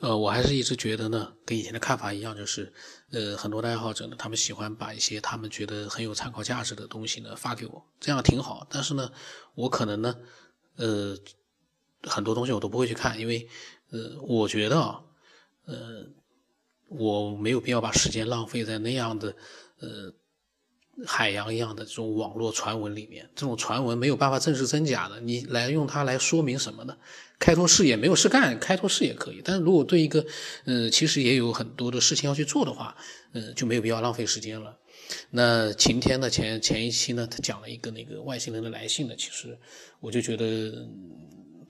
呃，我还是一直觉得呢，跟以前的看法一样，就是，呃，很多的爱好者呢，他们喜欢把一些他们觉得很有参考价值的东西呢发给我，这样挺好。但是呢，我可能呢，呃，很多东西我都不会去看，因为，呃，我觉得啊，呃，我没有必要把时间浪费在那样的，呃。海洋一样的这种网络传闻里面，这种传闻没有办法证实真假的，你来用它来说明什么呢？开拓视野，没有事干，开拓视野可以。但是如果对一个，呃，其实也有很多的事情要去做的话，呃，就没有必要浪费时间了。那晴天呢？前前一期呢，他讲了一个那个外星人的来信呢，其实我就觉得。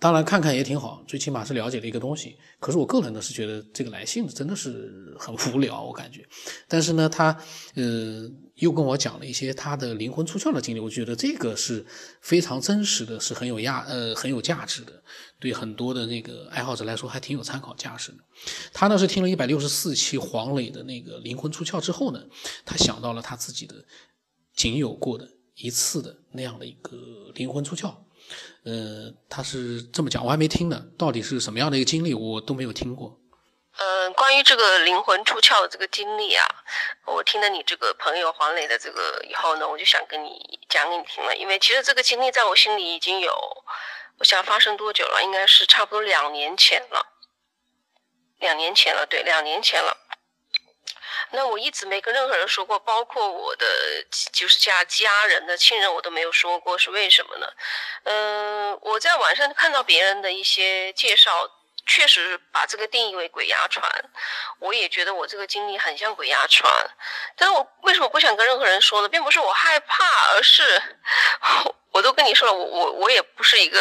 当然，看看也挺好，最起码是了解了一个东西。可是我个人呢是觉得这个来信真的是很无聊，我感觉。但是呢，他呃又跟我讲了一些他的灵魂出窍的经历，我觉得这个是非常真实的，是很有价呃很有价值的，对很多的那个爱好者来说还挺有参考价值的。他呢是听了一百六十四期黄磊的那个灵魂出窍之后呢，他想到了他自己的仅有过的一次的那样的一个灵魂出窍。呃，他是这么讲，我还没听呢。到底是什么样的一个经历，我都没有听过。嗯，关于这个灵魂出窍的这个经历啊，我听了你这个朋友黄磊的这个以后呢，我就想跟你讲给你听了。因为其实这个经历在我心里已经有，我想发生多久了？应该是差不多两年前了。两年前了，对，两年前了。那我一直没跟任何人说过，包括我的就是家家人的亲人，我都没有说过，是为什么呢？嗯，我在网上看到别人的一些介绍，确实把这个定义为鬼压床，我也觉得我这个经历很像鬼压床，但是我为什么不想跟任何人说呢？并不是我害怕，而是。我都跟你说了，我我我也不是一个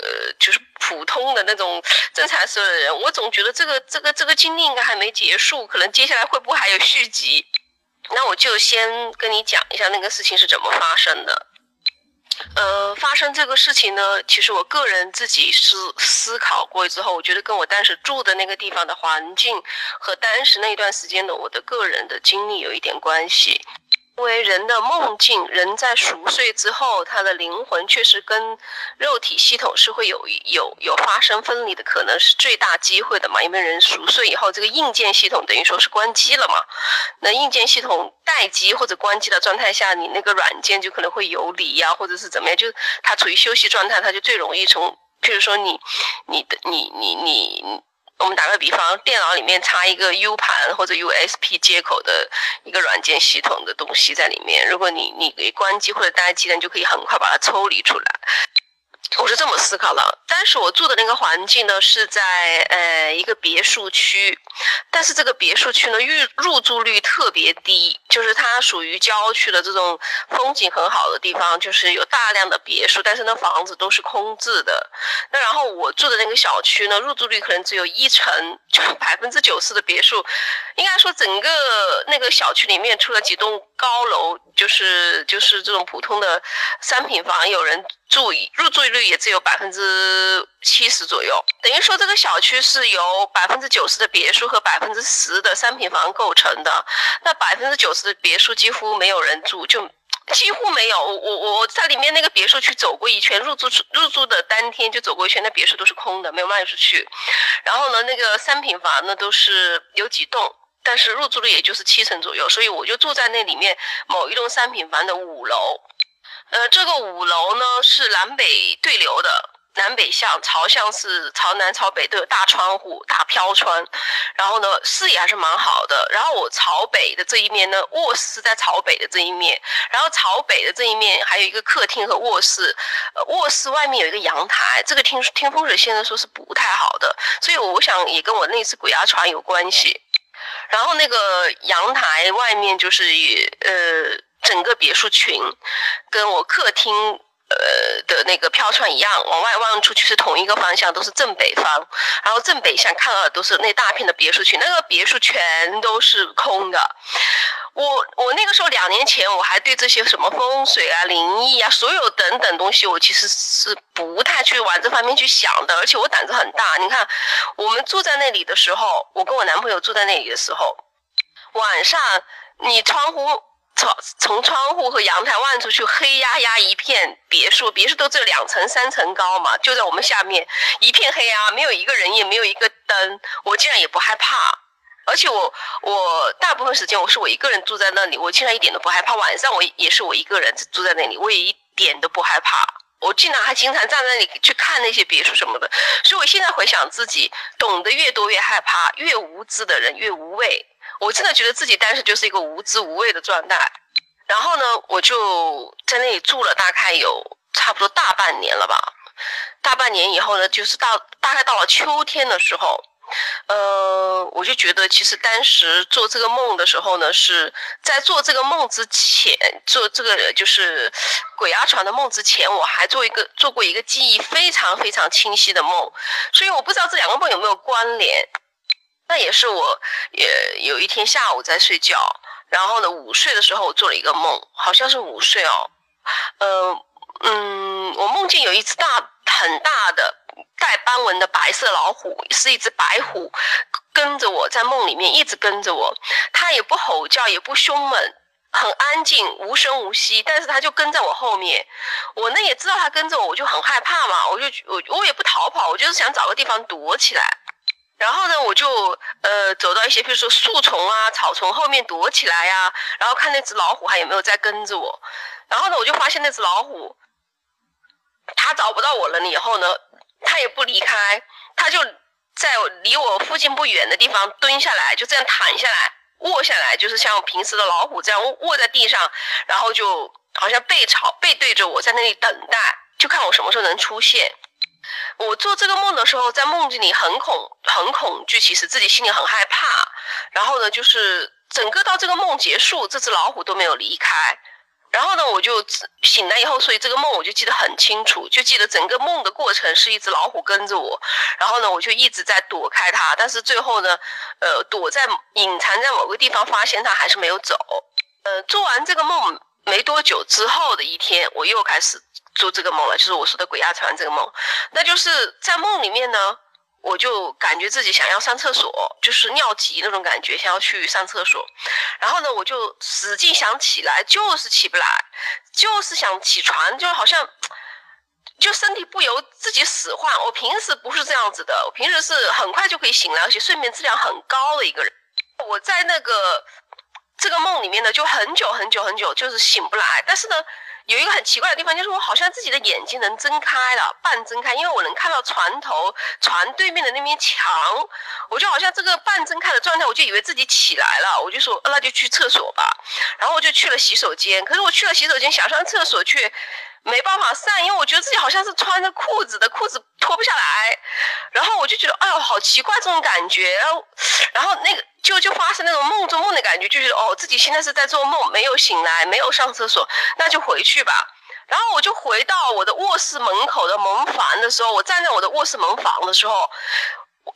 呃，就是普通的那种正常所有的人。我总觉得这个这个这个经历应该还没结束，可能接下来会不会还有续集？那我就先跟你讲一下那个事情是怎么发生的。呃，发生这个事情呢，其实我个人自己思思考过之后，我觉得跟我当时住的那个地方的环境和当时那段时间的我的个人的经历有一点关系。因为人的梦境，人在熟睡之后，他的灵魂确实跟肉体系统是会有有有发生分离的可能，是最大机会的嘛？因为人熟睡以后，这个硬件系统等于说是关机了嘛。那硬件系统待机或者关机的状态下，你那个软件就可能会游离呀，或者是怎么样，就是它处于休息状态，它就最容易从，譬如说你你的你你你。我们打个比方，电脑里面插一个 U 盘或者 USB 接口的一个软件系统的东西在里面，如果你你给关机或者待机，你，就可以很快把它抽离出来。我是这么思考的，当时我住的那个环境呢是在呃一个别墅区，但是这个别墅区呢入入住率特别低，就是它属于郊区的这种风景很好的地方，就是有大量的别墅，但是那房子都是空置的。那然后我住的那个小区呢，入住率可能只有一成，就百分之九十的别墅，应该说整个那个小区里面除了几栋高楼，就是就是这种普通的三品房有人。住入住率也只有百分之七十左右，等于说这个小区是由百分之九十的别墅和百分之十的三品房构成的。那百分之九十这别墅几乎没有人住，就几乎没有。我我我在里面那个别墅区走过一圈，入住入住的当天就走过一圈，那别墅都是空的，没有卖出去。然后呢，那个三品房呢都是有几栋，但是入住率也就是七成左右，所以我就住在那里面某一栋三品房的五楼。呃，这个五楼呢是南北对流的，南北向朝向是朝南朝北都有大窗户、大飘窗，然后呢视野还是蛮好的。然后我朝北的这一面呢，卧室是在朝北的这一面，然后朝北的这一面还有一个客厅和卧室，卧室外面有一个阳台，这个听听风水先生说是不太好的，所以我想也跟我那次鬼压床有关系。然后那个阳台外面就是呃。整个别墅群跟我客厅呃的那个飘窗一样，往外望出去是同一个方向，都是正北方。然后正北向看到的都是那大片的别墅区，那个别墅全都是空的。我我那个时候两年前我还对这些什么风水啊、灵异啊，所有等等东西，我其实是不太去往这方面去想的。而且我胆子很大。你看，我们住在那里的时候，我跟我男朋友住在那里的时候，晚上你窗户。从从窗户和阳台望出去，黑压压一片别墅，别墅都只有两层三层高嘛，就在我们下面一片黑啊，没有一个人，也没有一个灯，我竟然也不害怕，而且我我大部分时间我是我一个人住在那里，我竟然一点都不害怕，晚上我也是我一个人住在那里，我也一点都不害怕，我竟然还经常站在那里去看那些别墅什么的，所以我现在回想自己，懂得越多越害怕，越无知的人越无畏。我真的觉得自己当时就是一个无知无畏的状态，然后呢，我就在那里住了大概有差不多大半年了吧。大半年以后呢，就是到大概到了秋天的时候，呃，我就觉得其实当时做这个梦的时候呢，是在做这个梦之前，做这个就是鬼压床的梦之前，我还做一个做过一个记忆非常非常清晰的梦，所以我不知道这两个梦有没有关联。那也是我，也有一天下午在睡觉，然后呢，午睡的时候我做了一个梦，好像是午睡哦，嗯嗯，我梦见有一只大很大的带斑纹的白色老虎，是一只白虎，跟着我在梦里面一直跟着我，它也不吼叫，也不凶猛，很安静，无声无息，但是它就跟在我后面，我呢也知道它跟着我，我就很害怕嘛，我就我我也不逃跑，我就是想找个地方躲起来。然后呢，我就呃走到一些，比如说树丛啊、草丛后面躲起来呀，然后看那只老虎还有没有在跟着我。然后呢，我就发现那只老虎，它找不到我了。以后呢，它也不离开，它就在离我附近不远的地方蹲下来，就这样躺下来、卧下来，就是像平时的老虎这样卧在地上，然后就好像背朝背对着我在那里等待，就看我什么时候能出现。我做这个梦的时候，在梦境里很恐很恐惧，其实自己心里很害怕。然后呢，就是整个到这个梦结束，这只老虎都没有离开。然后呢，我就醒来以后，所以这个梦我就记得很清楚，就记得整个梦的过程是一只老虎跟着我。然后呢，我就一直在躲开它，但是最后呢，呃，躲在隐藏在某个地方，发现它还是没有走。呃，做完这个梦没多久之后的一天，我又开始。做这个梦了，就是我说的鬼压床这个梦，那就是在梦里面呢，我就感觉自己想要上厕所，就是尿急那种感觉，想要去上厕所，然后呢，我就使劲想起来，就是起不来，就是想起床，就好像就身体不由自己使唤。我平时不是这样子的，我平时是很快就可以醒来，而且睡眠质量很高的一个人。我在那个这个梦里面呢，就很久很久很久，就是醒不来，但是呢。有一个很奇怪的地方，就是我好像自己的眼睛能睁开了，半睁开，因为我能看到船头、船对面的那面墙，我就好像这个半睁开的状态，我就以为自己起来了，我就说那就去厕所吧，然后我就去了洗手间，可是我去了洗手间想上厕所却。没办法上，因为我觉得自己好像是穿着裤子的，裤子脱不下来，然后我就觉得，哎呦，好奇怪这种感觉，然后，然后那个就就发生那种梦中梦的感觉，就觉得哦，自己现在是在做梦，没有醒来，没有上厕所，那就回去吧。然后我就回到我的卧室门口的门房的时候，我站在我的卧室门房的时候，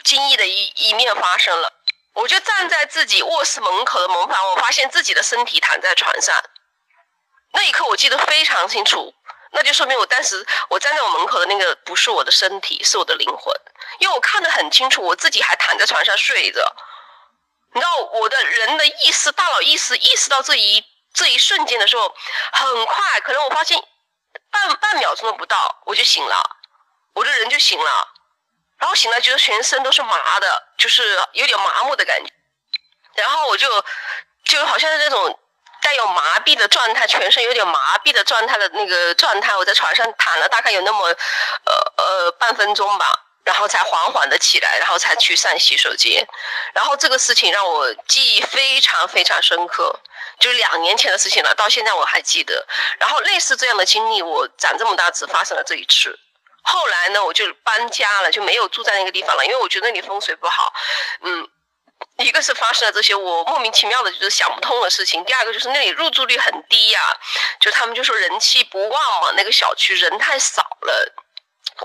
惊异的一一面发生了，我就站在自己卧室门口的门房，我发现自己的身体躺在床上，那一刻我记得非常清楚。那就说明我当时我站在我门口的那个不是我的身体，是我的灵魂，因为我看得很清楚，我自己还躺在床上睡着。你知道我的人的意识、大脑意识意识到这一这一瞬间的时候，很快，可能我发现半半秒钟都不到，我就醒了，我的人就醒了，然后醒了觉得全身都是麻的，就是有点麻木的感觉，然后我就就好像是那种。带有麻痹的状态，全身有点麻痹的状态的那个状态，我在床上躺了大概有那么，呃呃半分钟吧，然后才缓缓的起来，然后才去上洗手间，然后这个事情让我记忆非常非常深刻，就是两年前的事情了，到现在我还记得。然后类似这样的经历，我长这么大只发生了这一次。后来呢，我就搬家了，就没有住在那个地方了，因为我觉得那里风水不好，嗯。一个是发生了这些我莫名其妙的就是想不通的事情，第二个就是那里入住率很低呀，就他们就说人气不旺嘛，那个小区人太少了，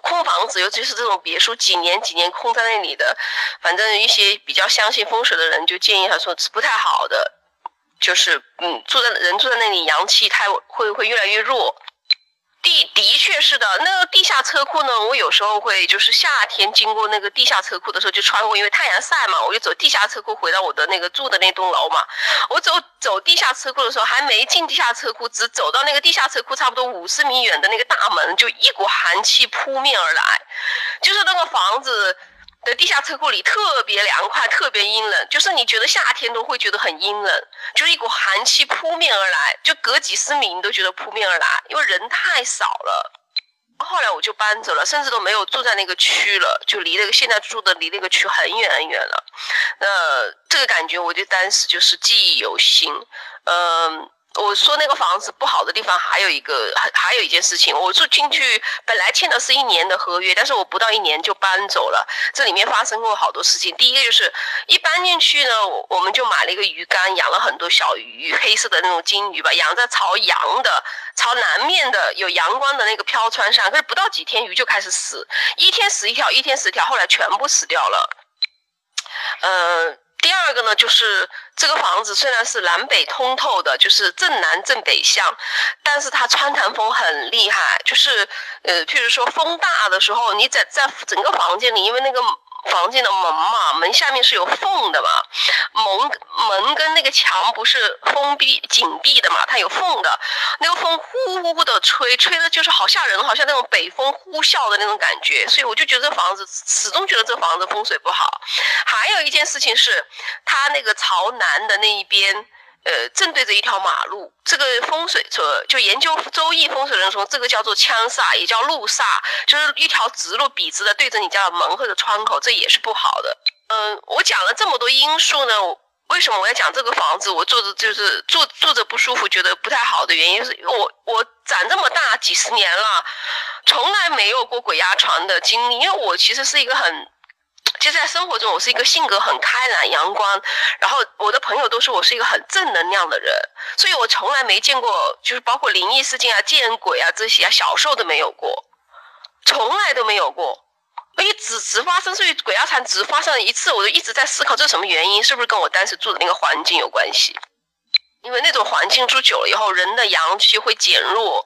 空房子，尤其是这种别墅几年几年空在那里的，反正一些比较相信风水的人就建议他说是不太好的，就是嗯住在人住在那里阳气太会会越来越弱。的的确是的，那个地下车库呢，我有时候会就是夏天经过那个地下车库的时候就穿过，因为太阳晒嘛，我就走地下车库回到我的那个住的那栋楼嘛。我走走地下车库的时候，还没进地下车库，只走到那个地下车库差不多五十米远的那个大门，就一股寒气扑面而来，就是那个房子。的地下车库里特别凉快，特别阴冷，就是你觉得夏天都会觉得很阴冷，就是一股寒气扑面而来，就隔几十米你都觉得扑面而来，因为人太少了。后来我就搬走了，甚至都没有住在那个区了，就离那个现在住的离那个区很远很远了。那这个感觉我就当时就是记忆犹新，嗯。我说那个房子不好的地方还有一个，还还有一件事情，我住进去本来签的是一年的合约，但是我不到一年就搬走了。这里面发生过好多事情。第一个就是一搬进去呢，我们就买了一个鱼缸，养了很多小鱼，黑色的那种金鱼吧，养在朝阳的、朝南面的有阳光的那个飘窗上。可是不到几天鱼就开始死，一天死一条，一天死一条，后来全部死掉了。嗯。第二个呢，就是这个房子虽然是南北通透的，就是正南正北向，但是它穿堂风很厉害，就是呃，譬如说风大的时候，你在在整个房间里，因为那个。房间的门嘛，门下面是有缝的嘛，门门跟那个墙不是封闭紧闭的嘛，它有缝的，那个风呼呼呼的吹，吹的就是好吓人，好像那种北风呼啸的那种感觉，所以我就觉得这房子始终觉得这房子风水不好。还有一件事情是，它那个朝南的那一边。呃，正对着一条马路，这个风水说，就研究周易风水的人说，这个叫做枪煞，也叫路煞，就是一条直路笔直的对着你家的门或者窗口，这也是不好的。嗯，我讲了这么多因素呢，为什么我要讲这个房子？我住着就是住住着不舒服，觉得不太好的原因是我我长这么大几十年了，从来没有过鬼压床的经历，因为我其实是一个很。就在生活中，我是一个性格很开朗、阳光，然后我的朋友都说我是一个很正能量的人，所以我从来没见过，就是包括灵异事件啊、见鬼啊这些啊，小时候都没有过，从来都没有过。而且只只发生，所以鬼压床只发生了一次，我就一直在思考这是什么原因，是不是跟我当时住的那个环境有关系？因为那种环境住久了以后，人的阳气会减弱，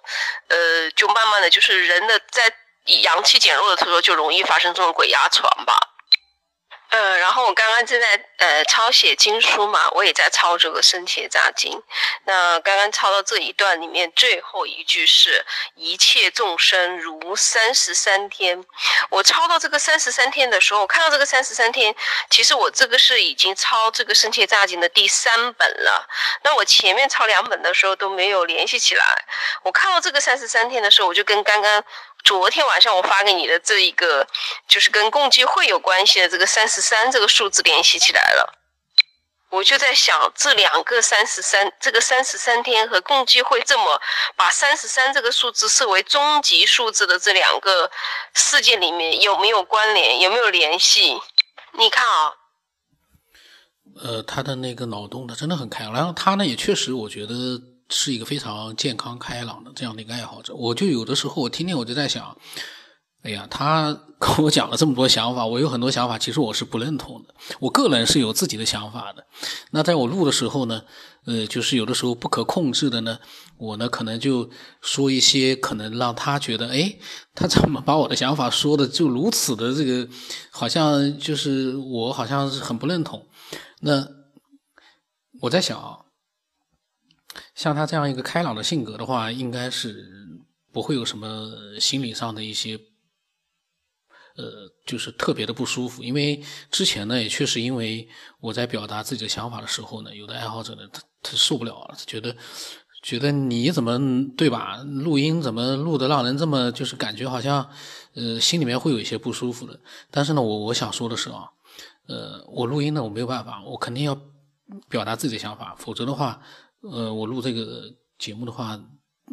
呃，就慢慢的就是人的在阳气减弱的时候，就容易发生这种鬼压床吧。呃，然后我刚刚正在呃抄写经书嘛，我也在抄这个生铁扎经。那刚刚抄到这一段里面最后一句是“一切众生如三十三天”。我抄到这个三十三天的时候，我看到这个三十三天，其实我这个是已经抄这个生铁扎经的第三本了。那我前面抄两本的时候都没有联系起来。我看到这个三十三天的时候，我就跟刚刚。昨天晚上我发给你的这一个，就是跟共济会有关系的这个三十三这个数字联系起来了。我就在想，这两个三十三，这个三十三天和共济会这么把三十三这个数字设为终极数字的这两个事件里面有没有关联，有没有联系？你看啊，呃，他的那个脑洞他真的很开，然后他呢也确实，我觉得。是一个非常健康开朗的这样的一个爱好者，我就有的时候我听听我就在想，哎呀，他跟我讲了这么多想法，我有很多想法，其实我是不认同的。我个人是有自己的想法的。那在我录的时候呢，呃，就是有的时候不可控制的呢，我呢可能就说一些可能让他觉得，哎，他怎么把我的想法说的就如此的这个，好像就是我好像是很不认同。那我在想。像他这样一个开朗的性格的话，应该是不会有什么心理上的一些，呃，就是特别的不舒服。因为之前呢，也确实因为我在表达自己的想法的时候呢，有的爱好者呢，他他受不了了，觉得觉得你怎么对吧？录音怎么录的让人这么就是感觉好像，呃，心里面会有一些不舒服的。但是呢，我我想说的是啊，呃，我录音呢，我没有办法，我肯定要表达自己的想法，否则的话。呃，我录这个节目的话，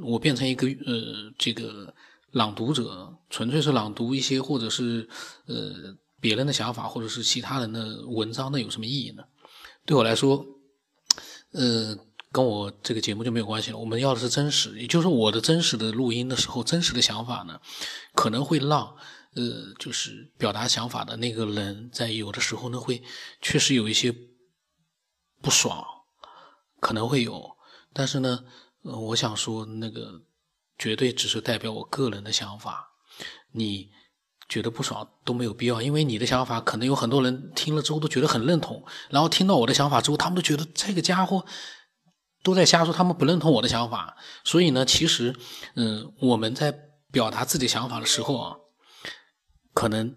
我变成一个呃，这个朗读者，纯粹是朗读一些或者是呃别人的想法，或者是其他人的文章，那有什么意义呢？对我来说，呃，跟我这个节目就没有关系了。我们要的是真实，也就是我的真实的录音的时候，真实的想法呢，可能会让呃，就是表达想法的那个人在有的时候呢，会确实有一些不爽。可能会有，但是呢，呃，我想说，那个绝对只是代表我个人的想法，你觉得不爽都没有必要，因为你的想法可能有很多人听了之后都觉得很认同，然后听到我的想法之后，他们都觉得这个家伙都在瞎说，他们不认同我的想法。所以呢，其实，嗯，我们在表达自己想法的时候啊，可能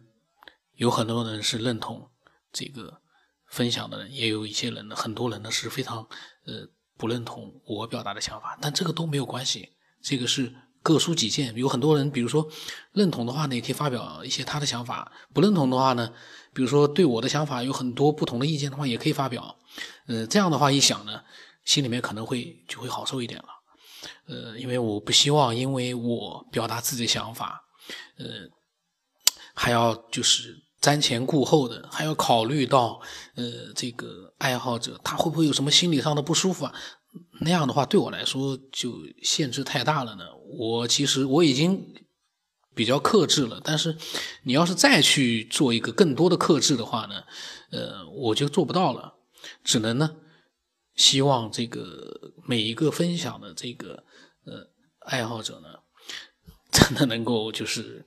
有很多人是认同这个分享的人，也有一些人，很多人呢是非常呃不认同我表达的想法，但这个都没有关系。这个是各抒己见，有很多人，比如说认同的话呢，也可以发表一些他的想法；不认同的话呢，比如说对我的想法有很多不同的意见的话，也可以发表。呃，这样的话一想呢，心里面可能会就会好受一点了。呃，因为我不希望因为我表达自己的想法，呃，还要就是瞻前顾后的，还要考虑到呃这个爱好者他会不会有什么心理上的不舒服啊？那样的话，对我来说就限制太大了呢。我其实我已经比较克制了，但是你要是再去做一个更多的克制的话呢，呃，我就做不到了。只能呢，希望这个每一个分享的这个呃爱好者呢，真的能够就是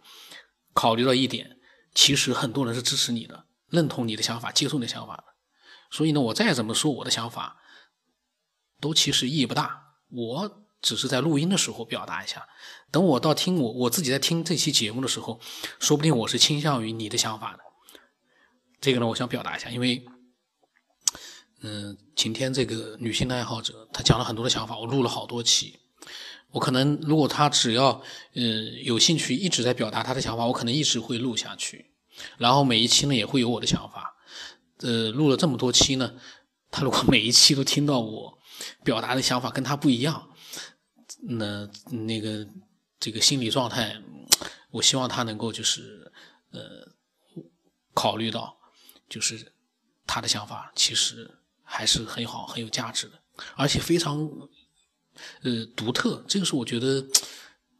考虑到一点，其实很多人是支持你的，认同你的想法，接受你的想法的。所以呢，我再怎么说我的想法。都其实意义不大，我只是在录音的时候表达一下。等我到听我我自己在听这期节目的时候，说不定我是倾向于你的想法的。这个呢，我想表达一下，因为，嗯，晴天这个女性的爱好者，她讲了很多的想法，我录了好多期。我可能如果他只要嗯有兴趣，一直在表达他的想法，我可能一直会录下去。然后每一期呢，也会有我的想法。呃，录了这么多期呢，他如果每一期都听到我。表达的想法跟他不一样，那那个这个心理状态，我希望他能够就是呃考虑到，就是他的想法其实还是很好很有价值的，而且非常呃独特。这个是我觉得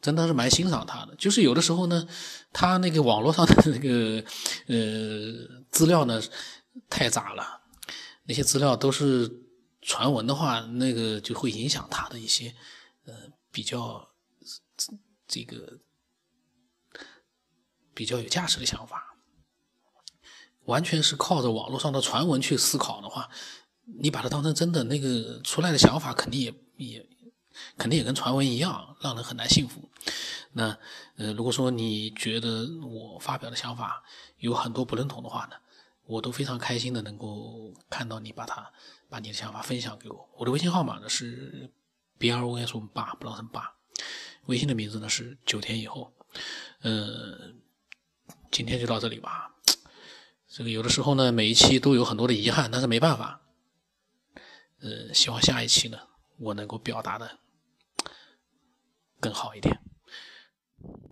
真的是蛮欣赏他的。就是有的时候呢，他那个网络上的那个呃资料呢太杂了，那些资料都是。传闻的话，那个就会影响他的一些，呃，比较这个比较有价值的想法。完全是靠着网络上的传闻去思考的话，你把它当成真的，那个出来的想法肯定也也肯定也跟传闻一样，让人很难信服。那呃，如果说你觉得我发表的想法有很多不认同的话呢，我都非常开心的能够看到你把它。把你的想法分享给我，我的微信号码呢是 b r o s 八，不老成八，微信的名字呢是九天以后，呃，今天就到这里吧。这个有的时候呢，每一期都有很多的遗憾，但是没办法，呃，希望下一期呢，我能够表达的更好一点。